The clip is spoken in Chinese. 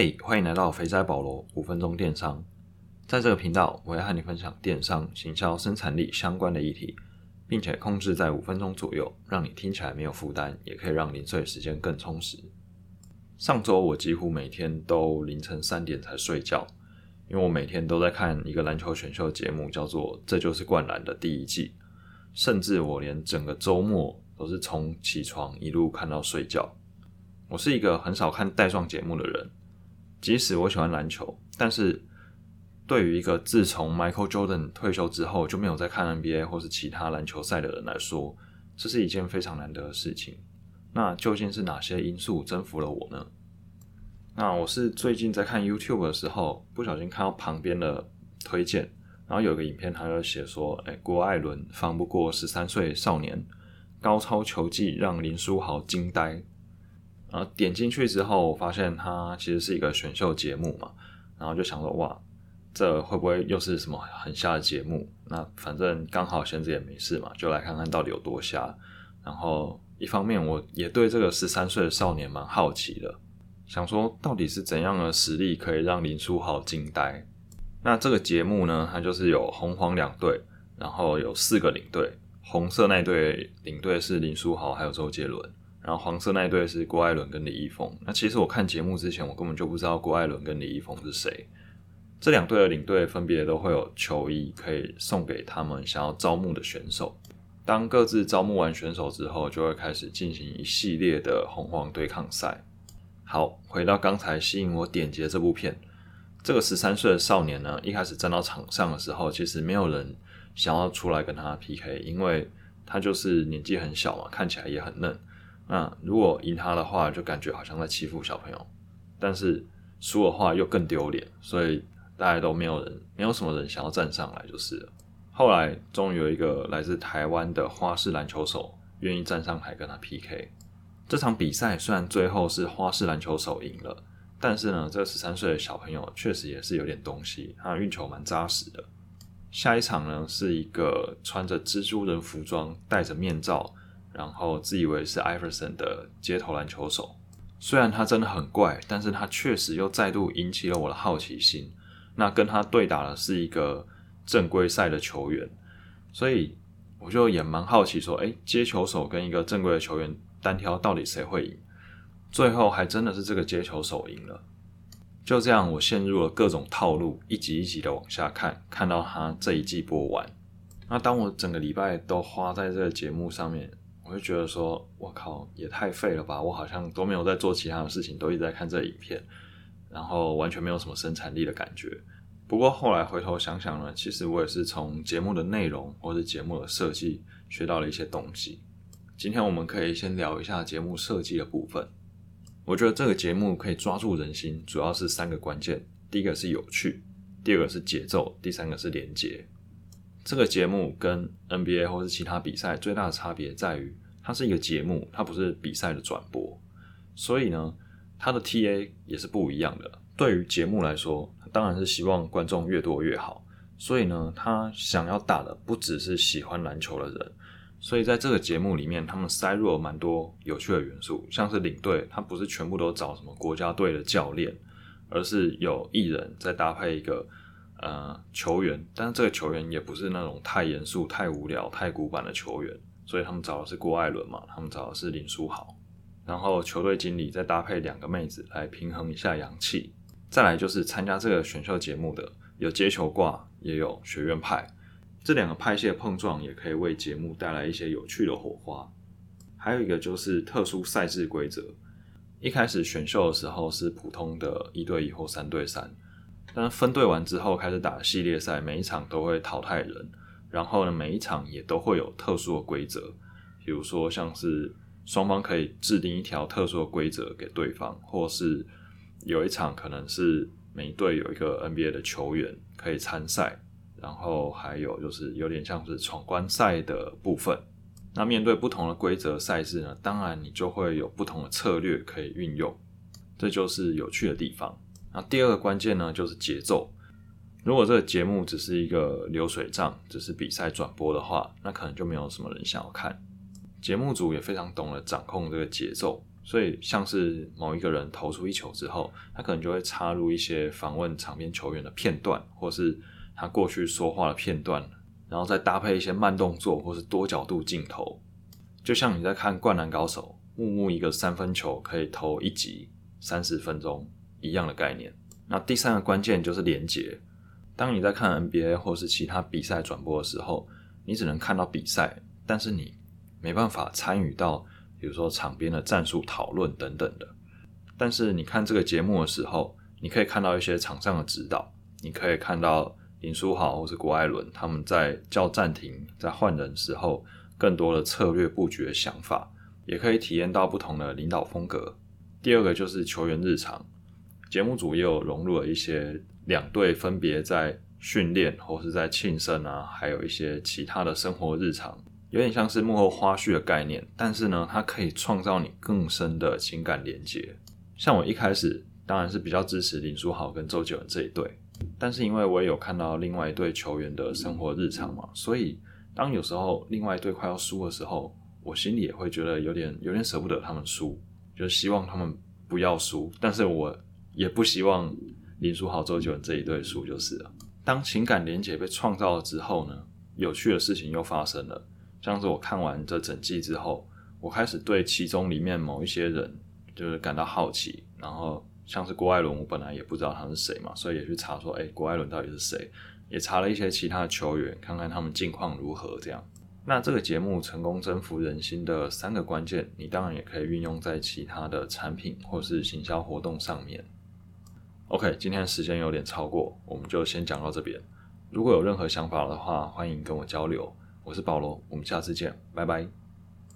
嘿欢迎来到肥仔保罗五分钟电商。在这个频道，我会和你分享电商、行销、生产力相关的议题，并且控制在五分钟左右，让你听起来没有负担，也可以让零碎时间更充实。上周我几乎每天都凌晨三点才睡觉，因为我每天都在看一个篮球选秀节目，叫做《这就是灌篮》的第一季，甚至我连整个周末都是从起床一路看到睡觉。我是一个很少看带状节目的人，即使我喜欢篮球，但是。对于一个自从 Michael Jordan 退休之后就没有再看 NBA 或是其他篮球赛的人来说，这是一件非常难得的事情。那究竟是哪些因素征服了我呢？那我是最近在看 YouTube 的时候，不小心看到旁边的推荐，然后有个影片，他就写说：“哎，郭艾伦放不过十三岁少年，高超球技让林书豪惊呆。”然后点进去之后，发现它其实是一个选秀节目嘛，然后就想说：“哇。”这会不会又是什么很瞎的节目？那反正刚好闲着也没事嘛，就来看看到底有多瞎。然后一方面我也对这个十三岁的少年蛮好奇的，想说到底是怎样的实力可以让林书豪惊呆？那这个节目呢，它就是有红黄两队，然后有四个领队，红色那队领队是林书豪还有周杰伦，然后黄色那一队是郭艾伦跟李易峰。那其实我看节目之前，我根本就不知道郭艾伦跟李易峰是谁。这两队的领队分别都会有球衣可以送给他们想要招募的选手。当各自招募完选手之后，就会开始进行一系列的红黄对抗赛。好，回到刚才吸引我点击的这部片，这个十三岁的少年呢，一开始站到场上的时候，其实没有人想要出来跟他 PK，因为他就是年纪很小嘛，看起来也很嫩。那如果赢他的话，就感觉好像在欺负小朋友；但是输的话又更丢脸，所以。大家都没有人，没有什么人想要站上来，就是了。后来终于有一个来自台湾的花式篮球手愿意站上台跟他 PK。这场比赛虽然最后是花式篮球手赢了，但是呢，这十三岁的小朋友确实也是有点东西，他运球蛮扎实的。下一场呢，是一个穿着蜘蛛人服装、戴着面罩，然后自以为是艾弗森的街头篮球手。虽然他真的很怪，但是他确实又再度引起了我的好奇心。那跟他对打的是一个正规赛的球员，所以我就也蛮好奇，说，哎，接球手跟一个正规的球员单挑，到底谁会赢？最后还真的是这个接球手赢了。就这样，我陷入了各种套路，一集一集的往下看，看到他这一季播完。那当我整个礼拜都花在这个节目上面，我就觉得说，我靠，也太废了吧！我好像都没有在做其他的事情，都一直在看这影片。然后完全没有什么生产力的感觉。不过后来回头想想呢，其实我也是从节目的内容或者节目的设计学到了一些东西。今天我们可以先聊一下节目设计的部分。我觉得这个节目可以抓住人心，主要是三个关键：第一个是有趣，第二个是节奏，第三个是连接。这个节目跟 NBA 或是其他比赛最大的差别在于，它是一个节目，它不是比赛的转播，所以呢。它的 TA 也是不一样的。对于节目来说，当然是希望观众越多越好。所以呢，他想要打的不只是喜欢篮球的人。所以在这个节目里面，他们塞入了蛮多有趣的元素，像是领队，他不是全部都找什么国家队的教练，而是有艺人再搭配一个呃球员，但是这个球员也不是那种太严肃、太无聊、太古板的球员。所以他们找的是郭艾伦嘛，他们找的是林书豪。然后球队经理再搭配两个妹子来平衡一下阳气，再来就是参加这个选秀节目的有接球挂，也有学院派，这两个派系的碰撞也可以为节目带来一些有趣的火花。还有一个就是特殊赛制规则，一开始选秀的时候是普通的一对一或三对三，但分队完之后开始打系列赛，每一场都会淘汰人，然后呢每一场也都会有特殊的规则，比如说像是。双方可以制定一条特殊的规则给对方，或是有一场可能是每队有一个 NBA 的球员可以参赛，然后还有就是有点像是闯关赛的部分。那面对不同的规则赛事呢，当然你就会有不同的策略可以运用，这就是有趣的地方。那第二个关键呢，就是节奏。如果这个节目只是一个流水账，只是比赛转播的话，那可能就没有什么人想要看。节目组也非常懂得掌控这个节奏，所以像是某一个人投出一球之后，他可能就会插入一些访问场边球员的片段，或是他过去说话的片段，然后再搭配一些慢动作或是多角度镜头，就像你在看《灌篮高手》，木木一个三分球可以投一集三十分钟一样的概念。那第三个关键就是连接。当你在看 NBA 或是其他比赛转播的时候，你只能看到比赛，但是你没办法参与到，比如说场边的战术讨论等等的。但是你看这个节目的时候，你可以看到一些场上的指导，你可以看到林书豪或是郭艾伦他们在叫暂停、在换人时候更多的策略布局的想法，也可以体验到不同的领导风格。第二个就是球员日常，节目组也有融入了一些。两队分别在训练或是在庆生啊，还有一些其他的生活日常，有点像是幕后花絮的概念。但是呢，它可以创造你更深的情感连接。像我一开始当然是比较支持林书豪跟周杰伦这一对，但是因为我也有看到另外一队球员的生活日常嘛，所以当有时候另外一队快要输的时候，我心里也会觉得有点有点舍不得他们输，就希望他们不要输，但是我也不希望。林书豪、周杰伦这一对输就是了。当情感连结被创造了之后呢，有趣的事情又发生了。像是我看完这整季之后，我开始对其中里面某一些人就是感到好奇。然后像是郭艾伦，我本来也不知道他是谁嘛，所以也去查说，哎，郭艾伦到底是谁？也查了一些其他的球员，看看他们近况如何。这样，那这个节目成功征服人心的三个关键，你当然也可以运用在其他的产品或是行销活动上面。OK，今天时间有点超过，我们就先讲到这边。如果有任何想法的话，欢迎跟我交流。我是保罗，我们下次见，拜拜。